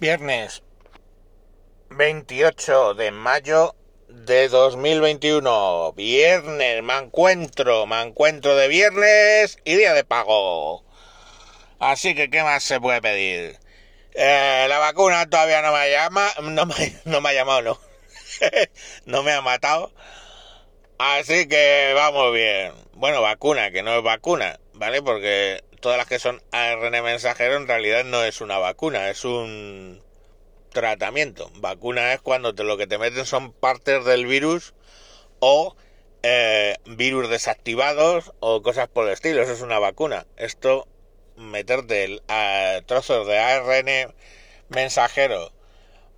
Viernes 28 de mayo de 2021. Viernes, me encuentro, me encuentro de viernes y día de pago. Así que, ¿qué más se puede pedir? Eh, la vacuna todavía no me llama, no me, no me ha llamado, no. no me ha matado. Así que vamos bien. Bueno, vacuna, que no es vacuna, ¿vale? Porque todas las que son ARN mensajero en realidad no es una vacuna, es un tratamiento. Vacuna es cuando te, lo que te meten son partes del virus o eh, virus desactivados o cosas por el estilo. Eso es una vacuna. Esto, meterte a, trozos de ARN mensajero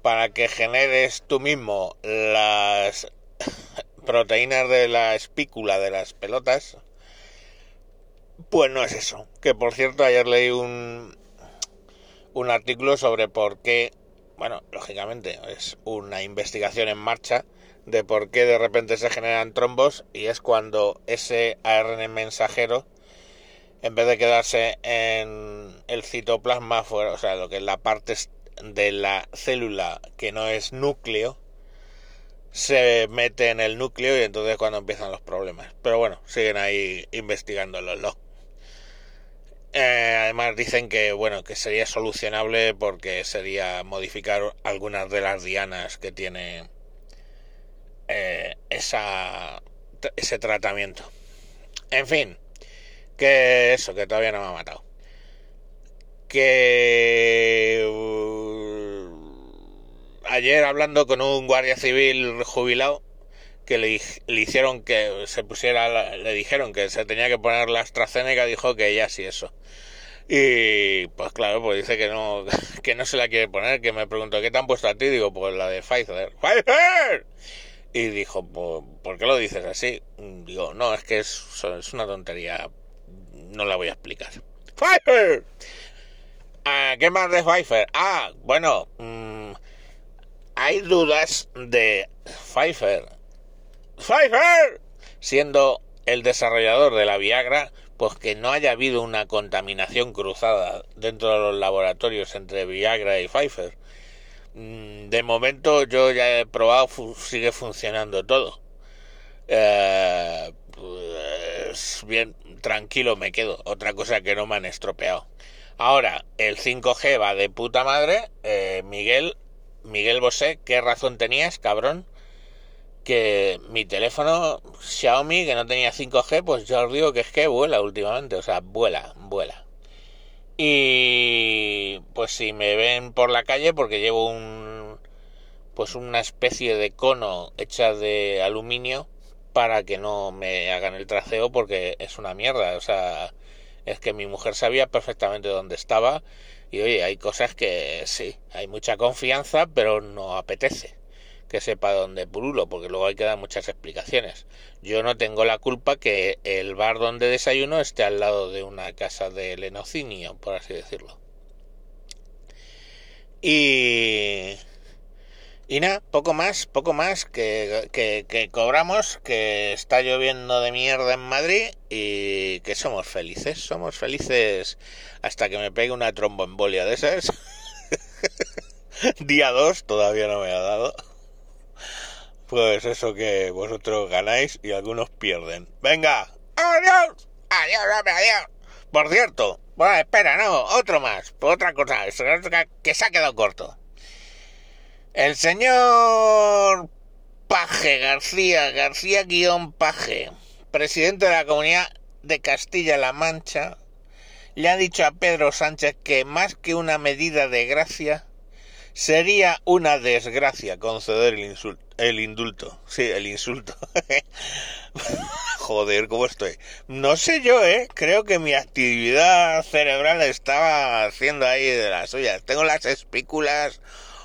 para que generes tú mismo las proteínas de la espícula de las pelotas, pues no es eso. Que por cierto, ayer leí un, un artículo sobre por qué, bueno, lógicamente es una investigación en marcha de por qué de repente se generan trombos y es cuando ese ARN mensajero, en vez de quedarse en el citoplasma, fuera, o sea, lo que es la parte de la célula que no es núcleo, se mete en el núcleo y entonces cuando empiezan los problemas. Pero bueno, siguen ahí investigándolo. Eh, además dicen que bueno que sería solucionable porque sería modificar algunas de las dianas que tiene eh, esa ese tratamiento. En fin, que eso que todavía no me ha matado. Que ayer hablando con un guardia civil jubilado que le, le, hicieron que se pusiera, le dijeron que se tenía que poner la AstraZeneca, dijo que ya sí eso. Y pues claro, pues dice que no, que no se la quiere poner, que me preguntó, ¿qué te han puesto a ti? Digo, pues la de Pfizer. ¡Pfizer! Y dijo, ¿por qué lo dices así? Digo, no, es que es, una tontería, no la voy a explicar. ¡Pfizer! Ah, ¿Qué más de Pfizer? Ah, bueno, mmm, hay dudas de Pfizer. Pfizer, siendo el desarrollador de la Viagra, pues que no haya habido una contaminación cruzada dentro de los laboratorios entre Viagra y Pfizer. De momento yo ya he probado, sigue funcionando todo. Eh, pues bien, tranquilo me quedo. Otra cosa que no me han estropeado. Ahora, el 5G va de puta madre. Eh, Miguel Miguel Bosé, ¿qué razón tenías, cabrón? Que mi teléfono Xiaomi, que no tenía 5G, pues yo os digo que es que vuela últimamente, o sea, vuela, vuela. Y pues si me ven por la calle, porque llevo un pues una especie de cono hecha de aluminio para que no me hagan el traceo porque es una mierda, o sea, es que mi mujer sabía perfectamente dónde estaba y oye, hay cosas que sí, hay mucha confianza, pero no apetece que sepa dónde purulo, porque luego hay que dar muchas explicaciones. Yo no tengo la culpa que el bar donde desayuno esté al lado de una casa de lenocinio, por así decirlo. Y y nada, poco más, poco más que, que, cobramos, que está lloviendo de mierda en Madrid y que somos felices, somos felices hasta que me pegue una tromboembolia de esas. Día 2 todavía no me ha dado. Pues eso que vosotros ganáis y algunos pierden. Venga, adiós, adiós, adiós. Por cierto, bueno, espera, no, otro más, otra cosa, que se ha quedado corto. El señor Paje García, García guion Paje, presidente de la Comunidad de Castilla-La Mancha, le ha dicho a Pedro Sánchez que más que una medida de gracia, sería una desgracia conceder el, el indulto. Sí, el insulto. Joder, ¿cómo estoy? No sé yo, ¿eh? Creo que mi actividad cerebral estaba haciendo ahí de las suyas. Tengo las espículas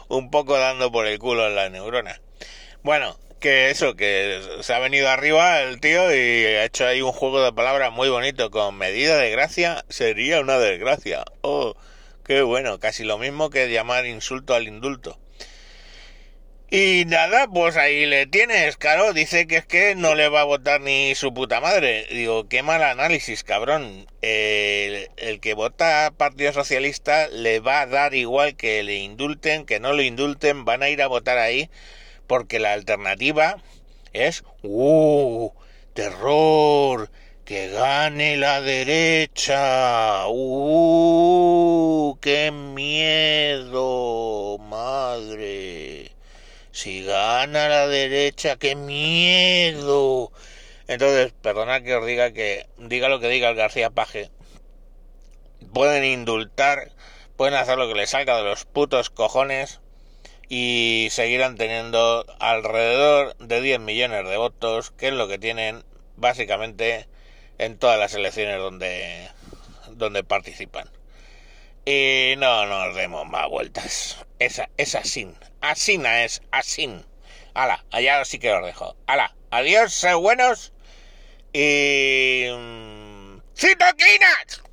un poco dando por el culo en la neurona. Bueno, que eso, que se ha venido arriba el tío y ha hecho ahí un juego de palabras muy bonito con medida de gracia sería una desgracia. Oh, qué bueno, casi lo mismo que llamar insulto al indulto. Y nada, pues ahí le tienes, claro, dice que es que no le va a votar ni su puta madre. Digo, qué mal análisis, cabrón. El, el, que vota Partido Socialista le va a dar igual que le indulten, que no lo indulten, van a ir a votar ahí, porque la alternativa es, ¡uh! ¡Terror! ¡Que gane la derecha! ¡uh! ¡Qué Si gana la derecha, qué miedo. Entonces, perdonad que os diga que diga lo que diga el García Paje. Pueden indultar, pueden hacer lo que les salga de los putos cojones y seguirán teniendo alrededor de 10 millones de votos, que es lo que tienen básicamente en todas las elecciones donde, donde participan. Y no nos demos más vueltas. Esa, es así. Asina es, así. Ala, allá sí que os dejo. Ala, adiós, ser buenos. Y... ¡Citoquinas!